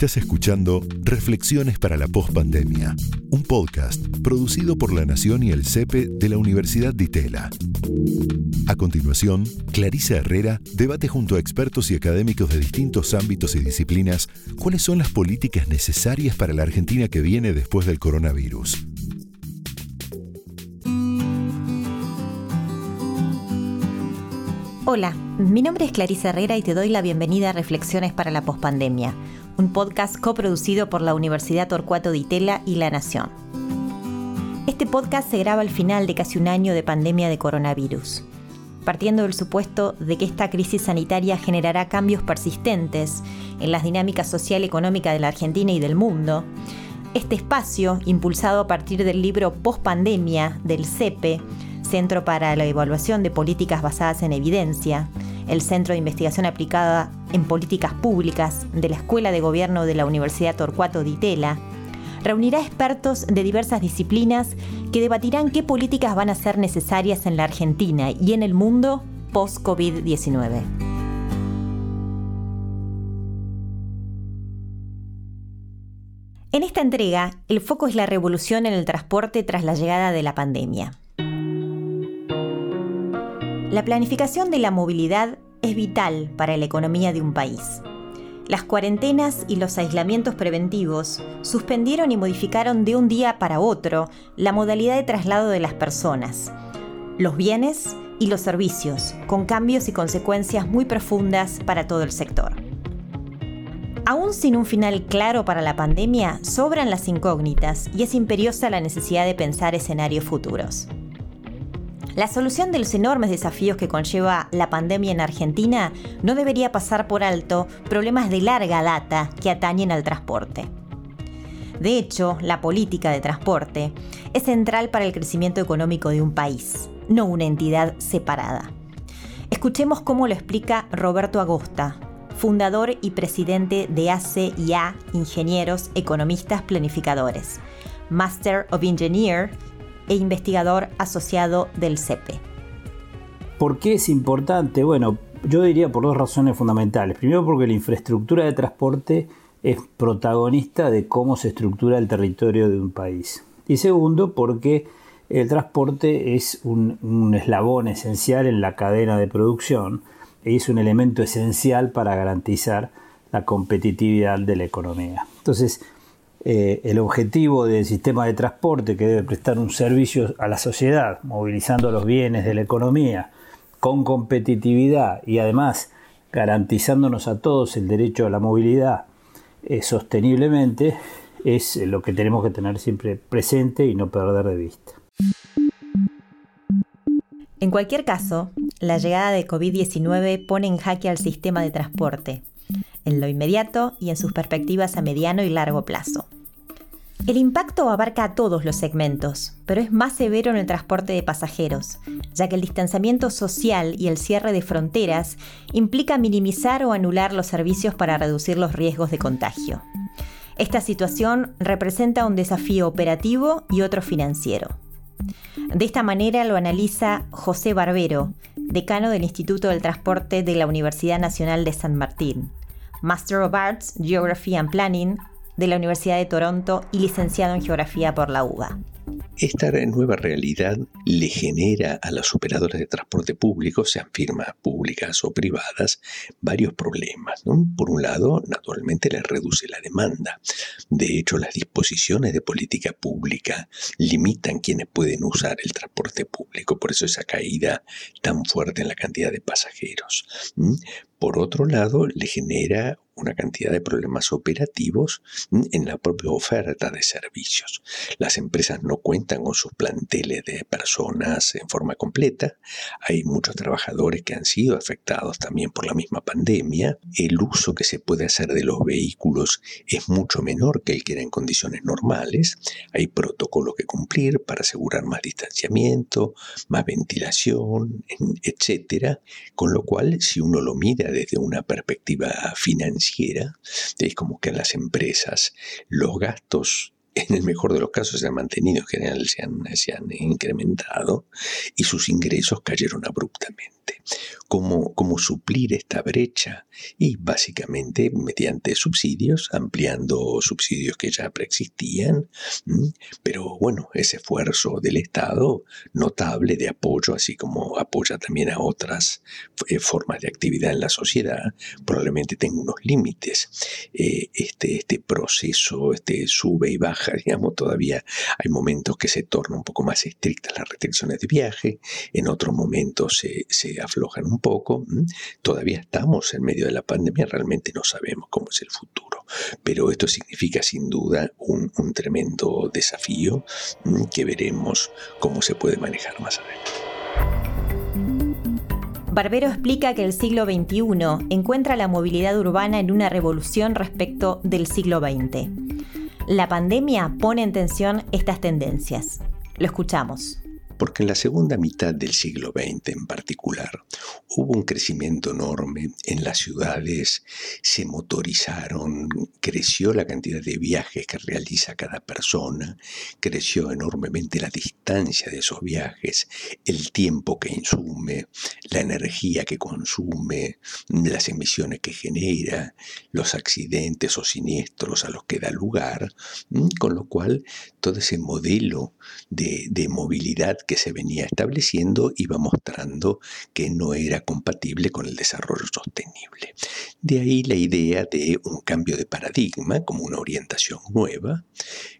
Estás escuchando Reflexiones para la Postpandemia, un podcast producido por La Nación y el CEPE de la Universidad de Itela. A continuación, Clarisa Herrera debate junto a expertos y académicos de distintos ámbitos y disciplinas cuáles son las políticas necesarias para la Argentina que viene después del coronavirus. Hola, mi nombre es Clarisa Herrera y te doy la bienvenida a Reflexiones para la Postpandemia, un podcast coproducido por la Universidad Torcuato Di Tella y La Nación. Este podcast se graba al final de casi un año de pandemia de coronavirus, partiendo del supuesto de que esta crisis sanitaria generará cambios persistentes en las dinámicas social y económica de la Argentina y del mundo. Este espacio, impulsado a partir del libro Postpandemia del CEPE, Centro para la Evaluación de Políticas Basadas en Evidencia, el Centro de Investigación Aplicada en Políticas Públicas de la Escuela de Gobierno de la Universidad Torcuato Di Tella, reunirá expertos de diversas disciplinas que debatirán qué políticas van a ser necesarias en la Argentina y en el mundo post-COVID-19. En esta entrega, el foco es la revolución en el transporte tras la llegada de la pandemia. La planificación de la movilidad es vital para la economía de un país. Las cuarentenas y los aislamientos preventivos suspendieron y modificaron de un día para otro la modalidad de traslado de las personas, los bienes y los servicios, con cambios y consecuencias muy profundas para todo el sector. Aún sin un final claro para la pandemia, sobran las incógnitas y es imperiosa la necesidad de pensar escenarios futuros. La solución de los enormes desafíos que conlleva la pandemia en Argentina no debería pasar por alto problemas de larga data que atañen al transporte. De hecho, la política de transporte es central para el crecimiento económico de un país, no una entidad separada. Escuchemos cómo lo explica Roberto Agosta, fundador y presidente de ACIA Ingenieros Economistas Planificadores, Master of Engineer e investigador asociado del CEPE. ¿Por qué es importante? Bueno, yo diría por dos razones fundamentales. Primero porque la infraestructura de transporte es protagonista de cómo se estructura el territorio de un país. Y segundo porque el transporte es un, un eslabón esencial en la cadena de producción y es un elemento esencial para garantizar la competitividad de la economía. Entonces, eh, el objetivo del sistema de transporte que debe prestar un servicio a la sociedad, movilizando los bienes de la economía con competitividad y además garantizándonos a todos el derecho a la movilidad eh, sosteniblemente, es lo que tenemos que tener siempre presente y no perder de vista. En cualquier caso, la llegada de COVID-19 pone en jaque al sistema de transporte, en lo inmediato y en sus perspectivas a mediano y largo plazo. El impacto abarca a todos los segmentos, pero es más severo en el transporte de pasajeros, ya que el distanciamiento social y el cierre de fronteras implica minimizar o anular los servicios para reducir los riesgos de contagio. Esta situación representa un desafío operativo y otro financiero. De esta manera lo analiza José Barbero, decano del Instituto del Transporte de la Universidad Nacional de San Martín. Master of Arts, Geography and Planning de la Universidad de Toronto y licenciado en Geografía por la UBA. Esta nueva realidad le genera a los operadores de transporte público, sean firmas públicas o privadas, varios problemas. Por un lado, naturalmente les reduce la demanda. De hecho, las disposiciones de política pública limitan quienes pueden usar el transporte público, por eso esa caída tan fuerte en la cantidad de pasajeros. Por otro lado, le genera una cantidad de problemas operativos en la propia oferta de servicios. Las empresas no cuentan con sus planteles de personas en forma completa. Hay muchos trabajadores que han sido afectados también por la misma pandemia. El uso que se puede hacer de los vehículos es mucho menor que el que era en condiciones normales. Hay protocolos que cumplir para asegurar más distanciamiento, más ventilación, etcétera. Con lo cual, si uno lo mira desde una perspectiva financiera, es como que a las empresas los gastos en el mejor de los casos se han mantenido, en general se han, incrementado y sus ingresos cayeron abruptamente. ¿Cómo, ¿Cómo suplir esta brecha? Y básicamente mediante subsidios, ampliando subsidios que ya preexistían, pero bueno, ese esfuerzo del Estado notable de apoyo, así como apoya también a otras eh, formas de actividad en la sociedad, probablemente tenga unos límites. Eh, este, este proceso este sube y baja, todavía hay momentos que se tornan un poco más estrictas las restricciones de viaje, en otros momentos se, se aflojan un poco. Todavía estamos en medio de la pandemia, realmente no sabemos cómo es el futuro, pero esto significa sin duda un, tremendo desafío que veremos cómo se puede manejar más adelante. Barbero explica que el siglo XXI encuentra la movilidad urbana en una revolución respecto del siglo XX. La pandemia pone en tensión estas tendencias. Lo escuchamos porque en la segunda mitad del siglo XX en particular hubo un crecimiento enorme en las ciudades, se motorizaron, creció la cantidad de viajes que realiza cada persona, creció enormemente la distancia de esos viajes, el tiempo que insume, la energía que consume, las emisiones que genera, los accidentes o siniestros a los que da lugar, con lo cual todo ese modelo de, de movilidad que se venía estableciendo iba mostrando que no era compatible con el desarrollo sostenible. De ahí la idea de un cambio de paradigma como una orientación nueva,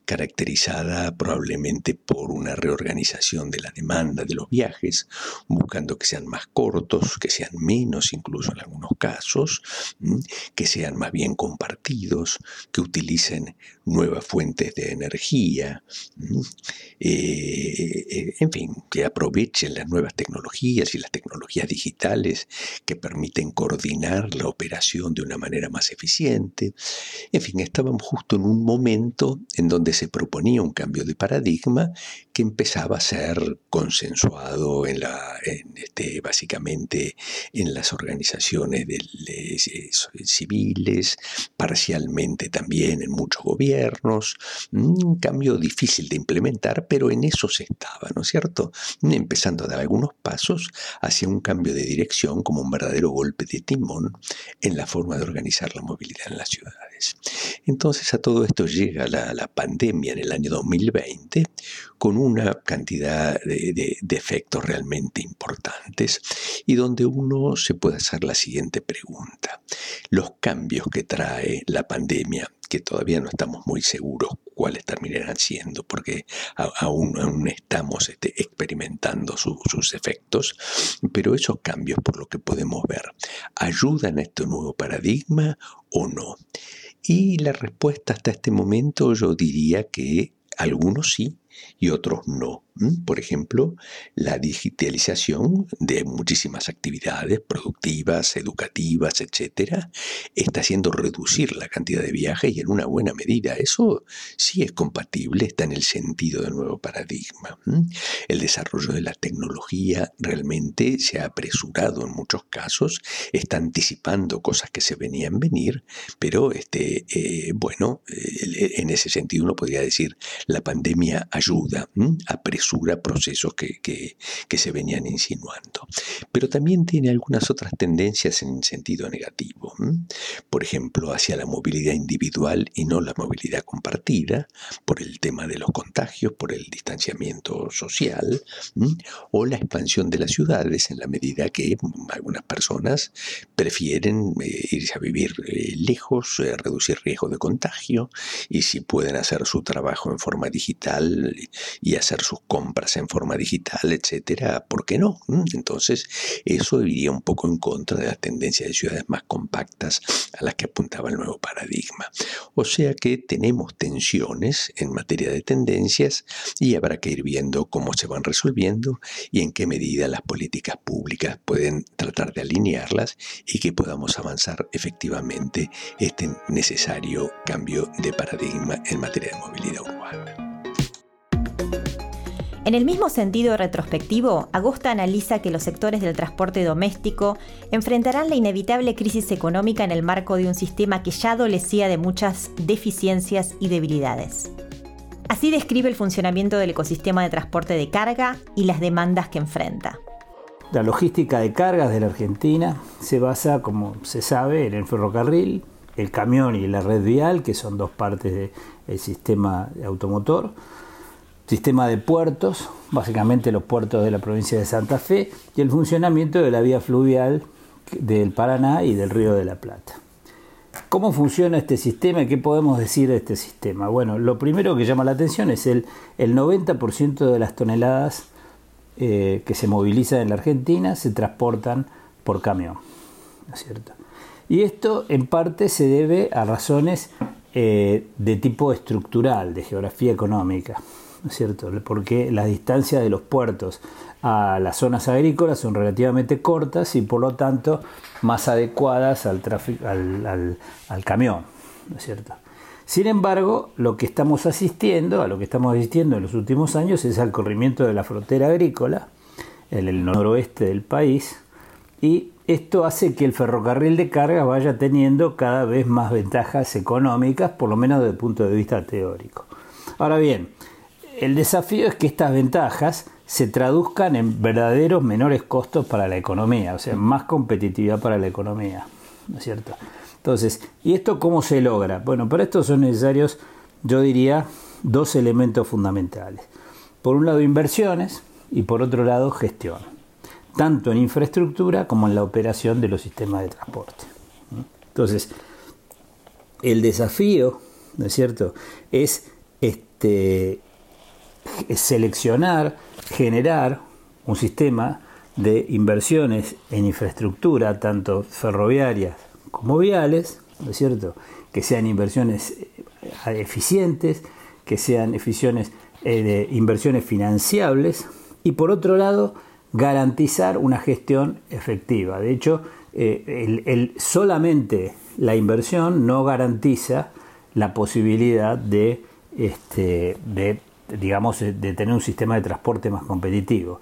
caracterizada probablemente por una reorganización de la demanda de los viajes, buscando que sean más cortos, que sean menos incluso en algunos casos, que sean más bien compartidos, que utilicen nuevas fuentes de energía, eh, eh, en fin, que aprovechen las nuevas tecnologías y las tecnologías digitales que permiten coordinar la operación de una manera más eficiente. En fin, estábamos justo en un momento en donde se proponía un cambio de paradigma que empezaba a ser consensuado en la, este, básicamente en las organizaciones civiles, parcialmente también en muchos gobiernos, un cambio difícil de implementar, pero en eso se estaba, ¿no es cierto? Empezando a dar algunos pasos hacia un cambio de dirección como un verdadero golpe de timón en la forma de organizar la movilidad en las ciudades. Entonces a todo esto llega la, pandemia en el año 2020 con una cantidad de, de efectos realmente importantes y donde uno se puede hacer la siguiente pregunta. Los cambios que trae la pandemia que todavía no estamos muy seguros cuáles terminarán siendo, porque aún, aún estamos este, experimentando sus efectos, pero esos cambios, por lo que podemos ver, ¿ayudan a este nuevo paradigma o no? Y la respuesta hasta este momento yo diría que algunos sí y otros no. Por ejemplo, la digitalización de muchísimas actividades productivas, educativas, etcétera, está haciendo reducir la cantidad de viajes y en una buena medida eso sí es compatible, está en el sentido del nuevo paradigma. El desarrollo de la tecnología realmente se ha apresurado en muchos casos, está anticipando cosas que se venían venir, pero este, eh, bueno, eh, en ese sentido uno podría decir la pandemia ayuda, apresura procesos que, que, se venían insinuando. Pero también tiene algunas otras tendencias en sentido negativo. Por ejemplo, hacia la movilidad individual y no la movilidad compartida, por el tema de los contagios, por el distanciamiento social, o la expansión de las ciudades en la medida que algunas personas prefieren eh, irse a vivir eh, lejos, eh, reducir riesgo de contagio, y si pueden hacer su trabajo en forma digital y hacer sus compras en forma digital, etcétera, ¿por qué no? ¿Mm? Entonces, eso iría un poco en contra de la tendencia de ciudades más compactas a las que apuntaba el nuevo paradigma. O sea que tenemos tensiones en materia de tendencias y habrá que ir viendo cómo se van resolviendo y en qué medida las políticas públicas pueden tratar de alinearlas y que podamos avanzar efectivamente este necesario cambio de paradigma en materia de movilidad urbana. En el mismo sentido retrospectivo, Agosta analiza que los sectores del transporte doméstico enfrentarán la inevitable crisis económica en el marco de un sistema que ya adolecía de muchas deficiencias y debilidades. Así describe el funcionamiento del ecosistema de transporte de carga y las demandas que enfrenta. La logística de cargas de la Argentina se basa, como se sabe, en el ferrocarril, el camión y la red vial, que son dos partes del sistema automotor, sistema de puertos, básicamente los puertos de la provincia de Santa Fe, y el funcionamiento de la vía fluvial del Paraná y del Río de la Plata. ¿Cómo funciona este sistema qué podemos decir de este sistema? Bueno, lo primero que llama la atención es el, el 90% de las toneladas eh, que se movilizan en la Argentina se transportan por camión. ¿no es cierto? Y esto en parte se debe a razones eh, de tipo estructural, de geografía económica. ¿No es cierto? Porque las distancias de los puertos a las zonas agrícolas son relativamente cortas y por lo tanto más adecuadas al, camión. ¿no es cierto? Sin embargo, lo que estamos asistiendo, a lo que estamos asistiendo en los últimos años es al corrimiento de la frontera agrícola en el noroeste del país y esto hace que el ferrocarril de carga vaya teniendo cada vez más ventajas económicas, por lo menos desde el punto de vista teórico. Ahora bien, el desafío es que estas ventajas se traduzcan en verdaderos menores costos para la economía, o sea, más competitividad para la economía, ¿no es cierto? Entonces, ¿y esto cómo se logra? Bueno, para esto son necesarios, yo diría, dos elementos fundamentales. Por un lado, inversiones y por otro lado, gestión, tanto en infraestructura como en la operación de los sistemas de transporte. Entonces, el desafío, ¿no es cierto?, es este, seleccionar, generar un sistema de inversiones en infraestructura, tanto ferroviarias como viales, ¿no es cierto? Que sean inversiones eh, eficientes, que sean eficientes, eh, inversiones financiables y por otro lado garantizar una gestión efectiva. De hecho, eh, el, solamente la inversión no garantiza la posibilidad de, este, de, digamos, de tener un sistema de transporte más competitivo.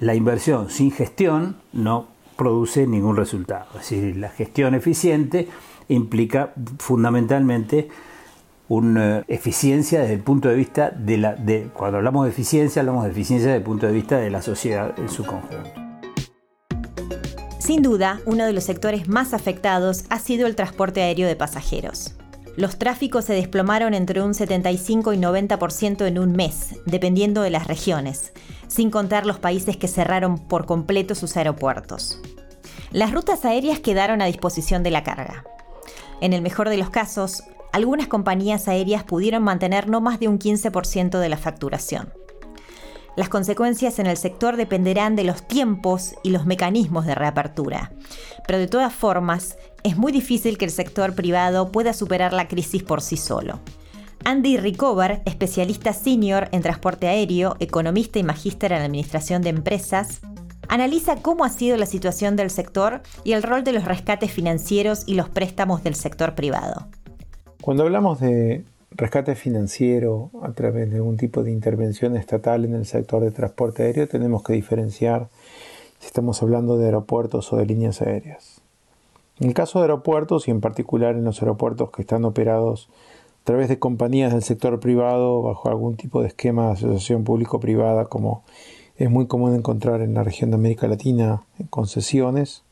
la inversión sin gestión no produce ningún resultado. Es decir, la gestión eficiente implica fundamentalmente una eficiencia desde el punto de vista de la de cuando hablamos de eficiencia hablamos de eficiencia desde el punto de vista de la sociedad en su conjunto. Sin duda, uno de los sectores más afectados ha sido el transporte aéreo de pasajeros. Los tráficos se desplomaron entre un 75 y 90% en un mes, dependiendo de las regiones, sin contar los países que cerraron por completo sus aeropuertos. Las rutas aéreas quedaron a disposición de la carga. En el mejor de los casos, algunas compañías aéreas pudieron mantener no más de un 15% de la facturación. Las consecuencias en el sector dependerán de los tiempos y los mecanismos de reapertura, pero de todas formas, es muy difícil que el sector privado pueda superar la crisis por sí solo. Andy Ricover, especialista senior en transporte aéreo, economista y magíster en administración de empresas, analiza cómo ha sido la situación del sector y el rol de los rescates financieros y los préstamos del sector privado. Cuando hablamos de rescate financiero a través de algún tipo de intervención estatal en el sector de transporte aéreo, tenemos que diferenciar si estamos hablando de aeropuertos o de líneas aéreas. En el caso de aeropuertos y en particular en los aeropuertos que están operados a través de compañías del sector privado bajo algún tipo de esquema de asociación público-privada como es muy común encontrar en la región de América Latina concesiones.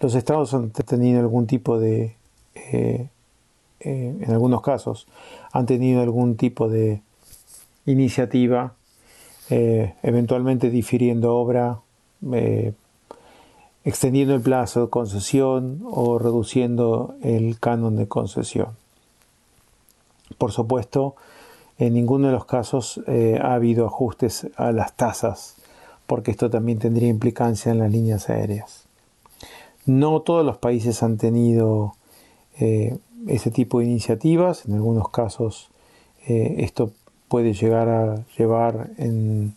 Los estados han tenido algún tipo de, eh, eh, en algunos casos, han tenido algún tipo de iniciativa, eh, eventualmente difiriendo obra, extendiendo el plazo de concesión o reduciendo el canon de concesión. Por supuesto, en ninguno de los casos eh, ha habido ajustes a las tasas, porque esto también tendría implicancia en las líneas aéreas. No todos los países han tenido eh, ese tipo de iniciativas, en algunos casos eh, esto puede llegar a llevar en,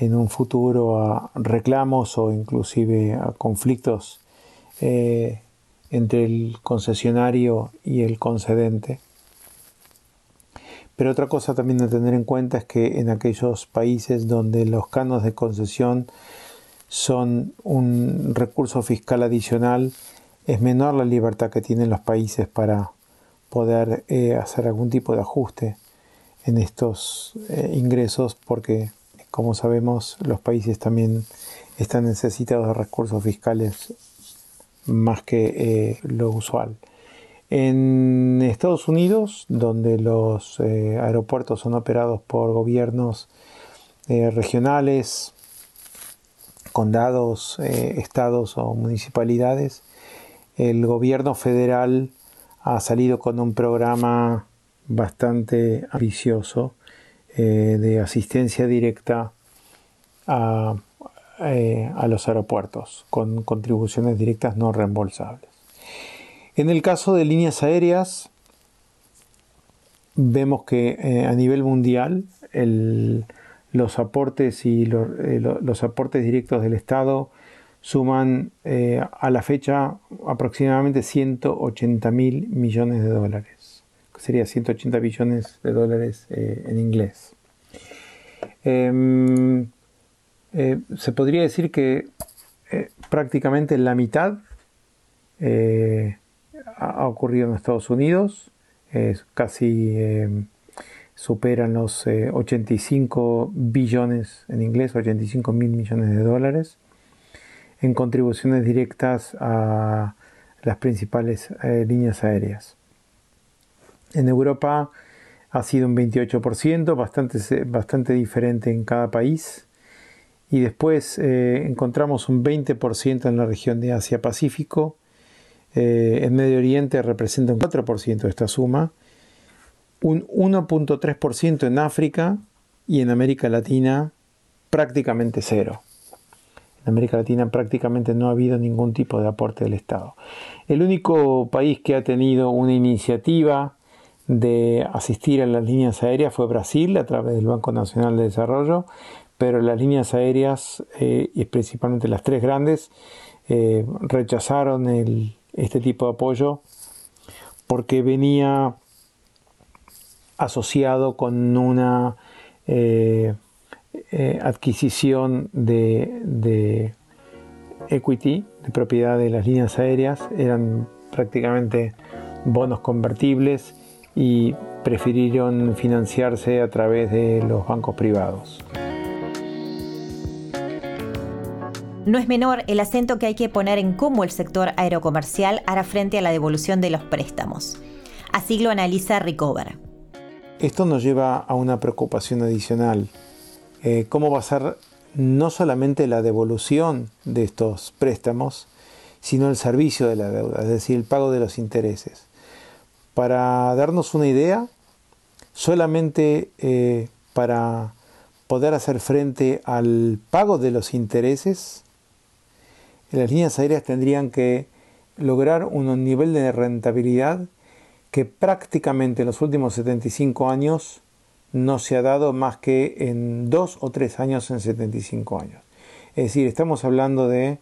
un futuro a reclamos o inclusive a conflictos eh, entre el concesionario y el concedente. Pero otra cosa también a tener en cuenta es que en aquellos países donde los canos de concesión son un recurso fiscal adicional, es menor la libertad que tienen los países para poder eh, hacer algún tipo de ajuste en estos eh, ingresos porque como sabemos los países también están necesitados de recursos fiscales más que lo usual. En Estados Unidos, donde los aeropuertos son operados por gobiernos regionales, condados, estados o municipalidades, el gobierno federal ha salido con un programa bastante ambicioso eh, de asistencia directa eh, a, los aeropuertos con contribuciones directas no reembolsables. En el caso de líneas aéreas, vemos que eh, a nivel mundial los aportes y los aportes directos del Estado suman eh, a la fecha aproximadamente 180 mil millones de dólares. Sería 180 billones de dólares eh, en inglés. Em, eh, se podría decir que prácticamente la mitad ha ocurrido en Estados Unidos, casi em, superan los 85 billones en inglés, 85 mil millones de dólares en contribuciones directas a las principales eh, líneas aéreas. En Europa ha sido un 28%, bastante, bastante diferente en cada país. Y después eh, encontramos un 20% en la región de Asia-Pacífico. Eh, en Medio Oriente representa un 4% de esta suma. Un 1.3% en África y en América Latina prácticamente cero. En América Latina prácticamente no ha habido ningún tipo de aporte del Estado. El único país que ha tenido una iniciativa de asistir a las líneas aéreas fue Brasil a través del Banco Nacional de Desarrollo, pero las líneas aéreas, eh, y principalmente las tres grandes, eh, rechazaron este tipo de apoyo porque venía asociado con una eh, eh, adquisición de, equity, de propiedad de las líneas aéreas, eran prácticamente bonos convertibles y prefirieron financiarse a través de los bancos privados. No es menor el acento que hay que poner en cómo el sector aerocomercial hará frente a la devolución de los préstamos. Así lo analiza Recover. Esto nos lleva a una preocupación adicional eh, cómo va a ser no solamente la devolución de estos préstamos, sino el servicio de la deuda, es decir, el pago de los intereses. Para darnos una idea, solamente eh, para poder hacer frente al pago de los intereses, las líneas aéreas tendrían que lograr un nivel de rentabilidad que prácticamente en los últimos 75 años no se ha dado más que en dos o tres años en 75 años. Es decir, estamos hablando de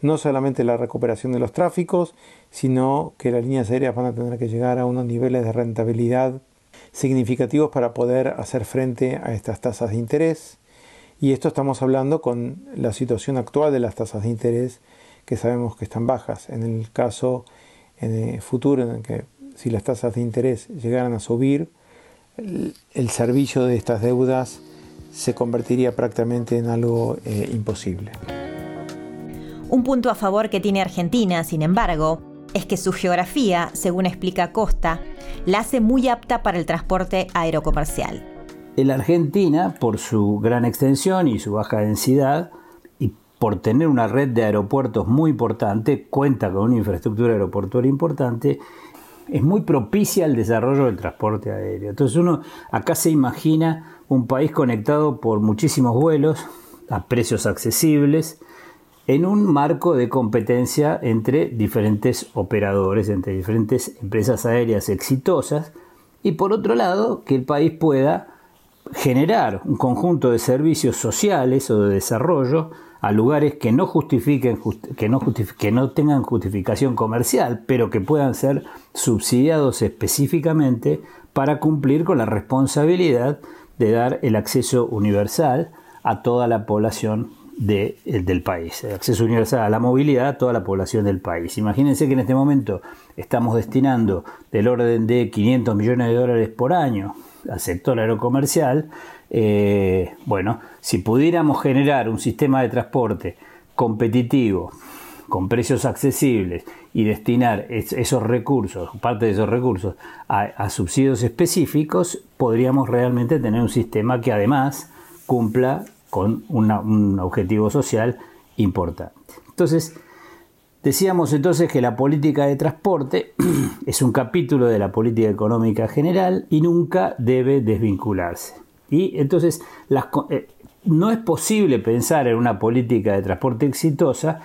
no solamente la recuperación de los tráficos, sino que las líneas aéreas van a tener que llegar a unos niveles de rentabilidad significativos para poder hacer frente a estas tasas de interés. Y esto estamos hablando con la situación actual de las tasas de interés que sabemos que están bajas. En el caso en el futuro en el que si las tasas de interés llegaran a subir, el, servicio de estas deudas se convertiría prácticamente en algo eh, imposible. Un punto a favor que tiene Argentina, sin embargo, es que su geografía, según explica Costa, la hace muy apta para el transporte aerocomercial. En la Argentina, por su gran extensión y su baja densidad, y por tener una red de aeropuertos muy importante, cuenta con una infraestructura aeroportuaria importante es muy propicia al desarrollo del transporte aéreo. Entonces uno acá se imagina un país conectado por muchísimos vuelos a precios accesibles en un marco de competencia entre diferentes operadores, entre diferentes empresas aéreas exitosas y por otro lado que el país pueda generar un conjunto de servicios sociales o de desarrollo a lugares que no justifiquen que no, que no tengan justificación comercial, pero que puedan ser subsidiados específicamente para cumplir con la responsabilidad de dar el acceso universal a toda la población del país, el acceso universal a la movilidad a toda la población del país. Imagínense que en este momento estamos destinando del orden de 500 millones de dólares por año al sector aerocomercial, eh, bueno, si pudiéramos generar un sistema de transporte competitivo, con precios accesibles y destinar esos recursos, parte de esos recursos, a, subsidios específicos, podríamos realmente tener un sistema que además cumpla con un objetivo social importante. Entonces, decíamos entonces que la política de transporte es un capítulo de la política económica general y nunca debe desvincularse. Y entonces eh, no es posible pensar en una política de transporte exitosa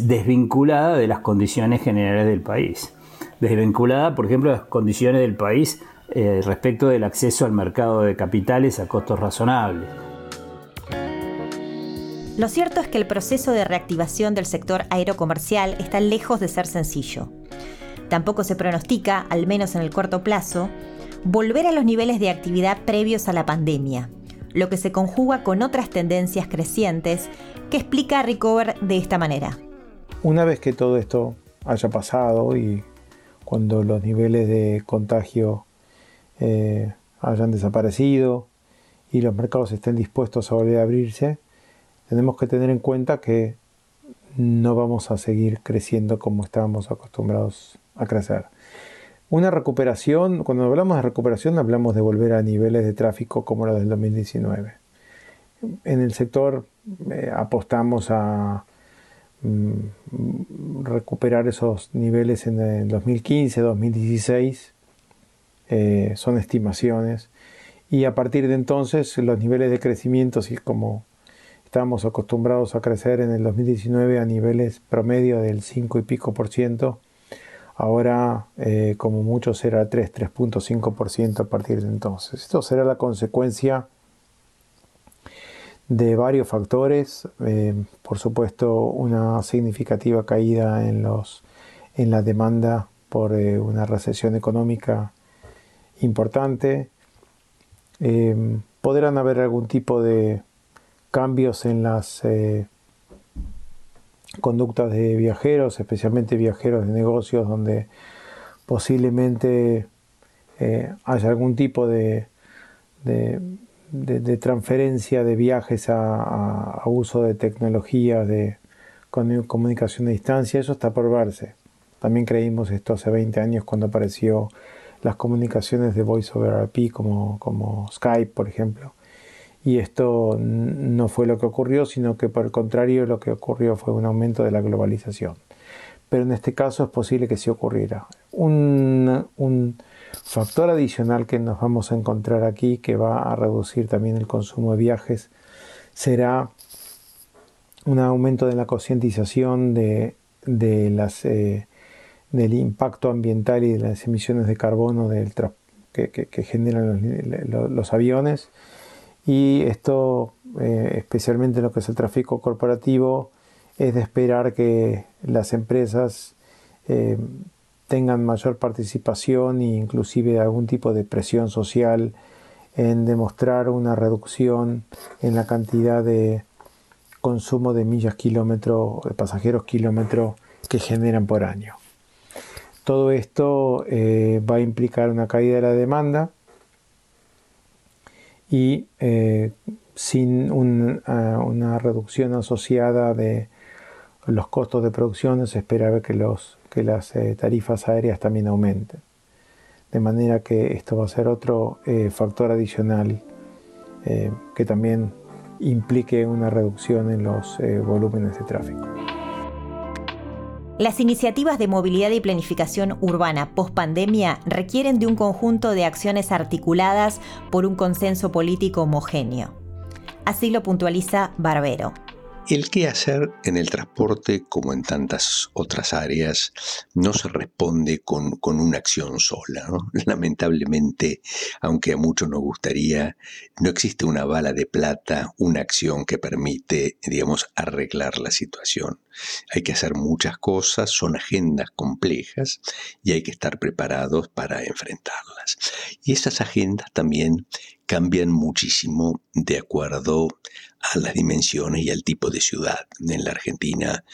desvinculada de las condiciones generales del país. Desvinculada, por ejemplo, de las condiciones del país eh, respecto del acceso al mercado de capitales a costos razonables. Lo cierto es que el proceso de reactivación del sector aerocomercial está lejos de ser sencillo. Tampoco se pronostica, al menos en el corto plazo, volver a los niveles de actividad previos a la pandemia, lo que se conjuga con otras tendencias crecientes que explica Recover de esta manera. Una vez que todo esto haya pasado y cuando los niveles de contagio eh, hayan desaparecido y los mercados estén dispuestos a volver a abrirse, tenemos que tener en cuenta que no vamos a seguir creciendo como estábamos acostumbrados a crecer. Una recuperación, cuando hablamos de recuperación hablamos de volver a niveles de tráfico como los del 2019. En el sector eh, apostamos a Mm, recuperar esos niveles en el 2015, 2016. Eh, son estimaciones. Y a partir de entonces los niveles de crecimiento, si como estábamos acostumbrados a crecer en el 2019 a niveles promedio del 5 y pico por ciento, ahora eh, como mucho será 3, 3.5 por ciento a partir de entonces. Esto será la consecuencia de varios factores, eh, por supuesto una significativa caída en, los, en la demanda por eh, una recesión económica importante. Podrán haber algún tipo de cambios en las conductas de viajeros, especialmente viajeros de negocios, donde posiblemente haya algún tipo de de, transferencia de viajes a, uso de tecnologías de comunicación a distancia, eso está por verse. También creímos esto hace 20 años cuando apareció las comunicaciones de Voice over IP como Skype, por ejemplo. Y esto no fue lo que ocurrió, sino que por el contrario lo que ocurrió fue un aumento de la globalización. Pero en este caso es posible que sí ocurriera. un, Factor adicional que nos vamos a encontrar aquí, que va a reducir también el consumo de viajes, será un aumento de la concientización eh, del impacto ambiental y de las emisiones de carbono del que, generan los, aviones. Y esto, eh, especialmente en lo que es el tráfico corporativo, es de esperar que las empresas eh, tengan mayor participación e inclusive algún tipo de presión social en demostrar una reducción en la cantidad de consumo de millas kilómetro, de pasajeros kilómetro que generan por año. Todo esto eh, va a implicar una caída de la demanda y eh, sin ah, una reducción asociada de los costos de producción se espera que los que las eh, tarifas aéreas también aumenten. De manera que esto va a ser otro eh, factor adicional eh, que también implique una reducción en los volúmenes de tráfico. Las iniciativas de movilidad y planificación urbana post pandemia requieren de un conjunto de acciones articuladas por un consenso político homogéneo. Así lo puntualiza Barbero. El qué hacer en el transporte, como en tantas otras áreas, no se responde con, una acción sola. Lamentablemente, aunque a muchos nos gustaría, no existe una bala de plata, una acción que permite, digamos, arreglar la situación. Hay que hacer muchas cosas, son agendas complejas y hay que estar preparados para enfrentarlas. Y esas agendas también cambian muchísimo de acuerdo a las dimensiones y al tipo de ciudad. En la Argentina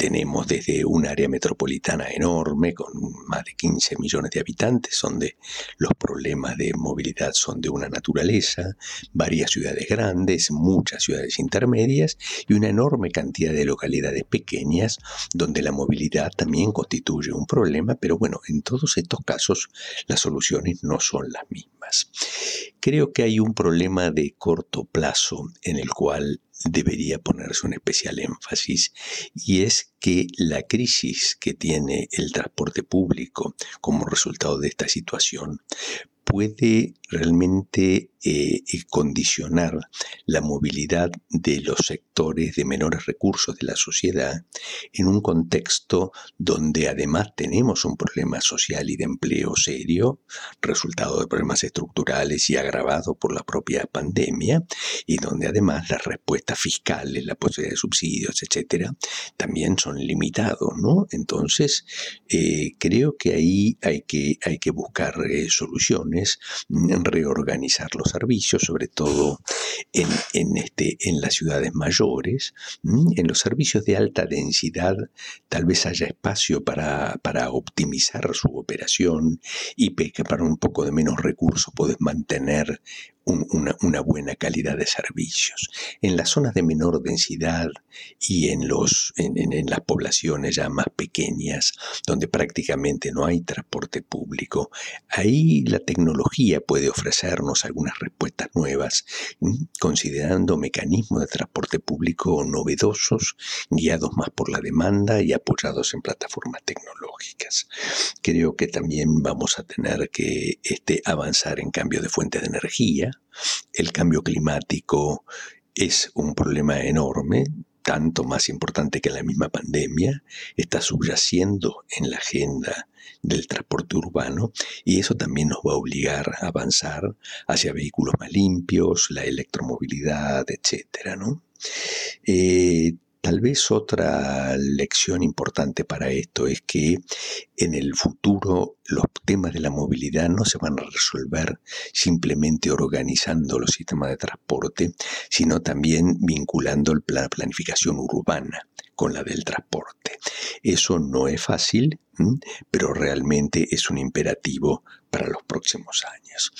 tenemos desde un área metropolitana enorme con más de 15 millones de habitantes, donde los problemas de movilidad son de una naturaleza, varias ciudades grandes, muchas ciudades intermedias y una enorme cantidad de localidades pequeñas donde la movilidad también constituye un problema, pero bueno, en todos estos casos las soluciones no son las mismas. Creo que hay un problema de corto plazo en el cual debería ponerse un especial énfasis y es que la crisis que tiene el transporte público como resultado de esta situación puede realmente eh, condicionar la movilidad de los sectores de menores recursos de la sociedad en un contexto donde además tenemos un problema social y de empleo serio, resultado de problemas estructurales y agravado por la propia pandemia, y donde además las respuestas fiscales, la posibilidad de subsidios, etcétera, también son limitados, ¿no? Entonces, eh, creo que ahí hay que, hay que buscar eh, soluciones, mm, reorganizar los servicios, sobre todo en, este, en las ciudades mayores, en los servicios de alta densidad, tal vez haya espacio para, para optimizar su operación y que para un poco de menos recursos puedes mantener una, buena calidad de servicios. En las zonas de menor densidad y en, los, en, las poblaciones ya más pequeñas, donde prácticamente no hay transporte público, ahí la tecnología puede ofrecernos algunas respuestas nuevas, considerando mecanismos de transporte público novedosos, guiados más por la demanda y apoyados en plataformas tecnológicas. Creo que también vamos a tener que este, avanzar en cambio de fuente de energía, el cambio climático es un problema enorme, tanto más importante que la misma pandemia, está subyaciendo en la agenda del transporte urbano y eso también nos va a obligar a avanzar hacia vehículos más limpios, la electromovilidad, etc. ¿no? Eh, Tal vez otra lección importante para esto es que en el futuro los temas de la movilidad no se van a resolver simplemente organizando los sistemas de transporte, sino también vinculando la planificación urbana con la del transporte. Eso no es fácil, pero realmente es un imperativo para los próximos años.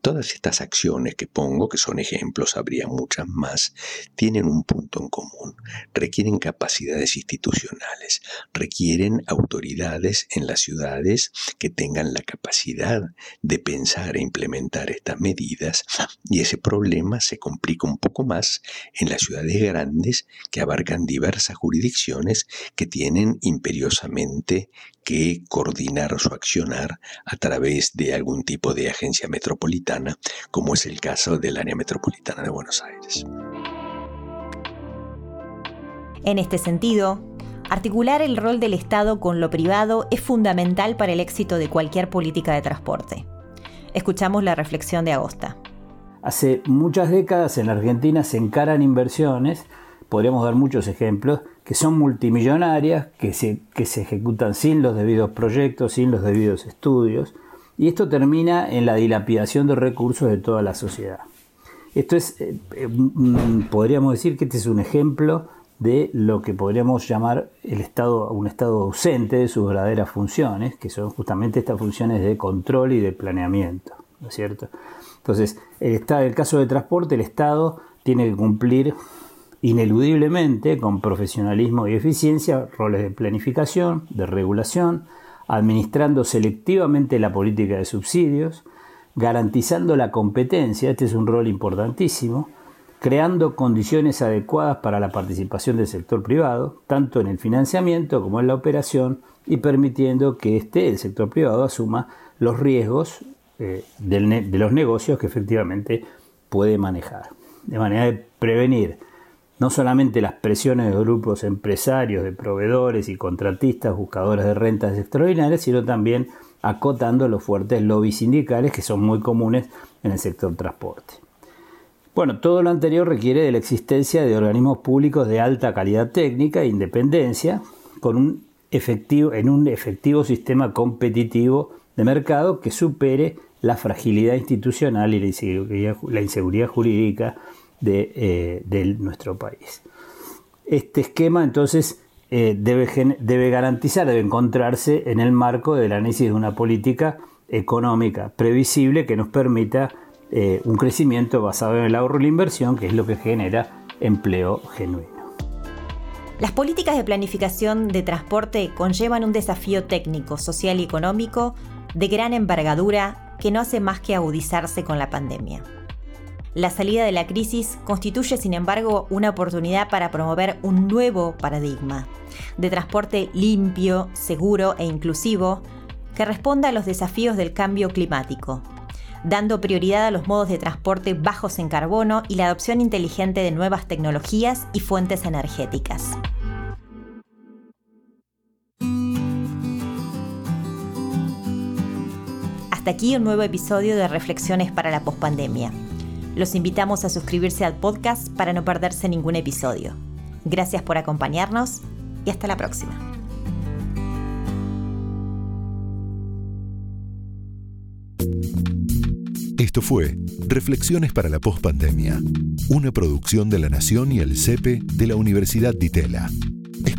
Todas estas acciones que pongo, que son ejemplos, habría muchas más, tienen un punto en común. Requieren capacidades institucionales, requieren autoridades en las ciudades que tengan la capacidad de pensar e implementar estas medidas y ese problema se complica un poco más en las ciudades grandes que abarcan diversas jurisdicciones que tienen imperiosamente que coordinar su accionar a través de algún tipo de agencia metropolitana, como es el caso del área metropolitana de Buenos Aires. En este sentido, articular el rol del Estado con lo privado es fundamental para el éxito de cualquier política de transporte. Escuchamos la reflexión de Agosta. Hace muchas décadas en la Argentina se encaran inversiones, podríamos dar muchos ejemplos, que son multimillonarias, que se, que se ejecutan sin los debidos proyectos, sin los debidos estudios, y esto termina en la dilapidación de recursos de toda la sociedad. Esto es, eh, eh, podríamos decir que este es un ejemplo de lo que podríamos llamar el estado, un estado ausente de sus verdaderas funciones, que son justamente estas funciones de control y de planeamiento, ¿no es cierto? Entonces, el, el caso de transporte, el Estado tiene que cumplir ineludiblemente, con profesionalismo y eficiencia, roles de planificación, de regulación, administrando selectivamente la política de subsidios, garantizando la competencia, este es un rol importantísimo, creando condiciones adecuadas para la participación del sector privado, tanto en el financiamiento como en la operación, y permitiendo que este, el sector privado asuma los riesgos eh, de los negocios que efectivamente puede manejar, de manera de prevenir no solamente las presiones de grupos empresarios, de proveedores y contratistas buscadores de rentas extraordinarias, sino también acotando los fuertes lobbies sindicales que son muy comunes en el sector transporte. Bueno, todo lo anterior requiere de la existencia de organismos públicos de alta calidad técnica e independencia, con un efectivo, en un efectivo sistema competitivo de mercado que supere la fragilidad institucional y la inseguridad jurídica de, eh, nuestro país. Este esquema entonces eh, debe, debe garantizar, debe encontrarse en el marco del análisis de una política económica previsible que nos permita eh, un crecimiento basado en el ahorro y la inversión, que es lo que genera empleo genuino. Las políticas de planificación de transporte conllevan un desafío técnico, social y económico de gran envergadura que no hace más que agudizarse con la pandemia. La salida de la crisis constituye, sin embargo, una oportunidad para promover un nuevo paradigma de transporte limpio, seguro e inclusivo que responda a los desafíos del cambio climático, dando prioridad a los modos de transporte bajos en carbono y la adopción inteligente de nuevas tecnologías y fuentes energéticas. Hasta aquí un nuevo episodio de Reflexiones para la Postpandemia. Los invitamos a suscribirse al podcast para no perderse ningún episodio. Gracias por acompañarnos y hasta la próxima. Esto fue Reflexiones para la Postpandemia, una producción de La Nación y el CEPE de la Universidad de Itela.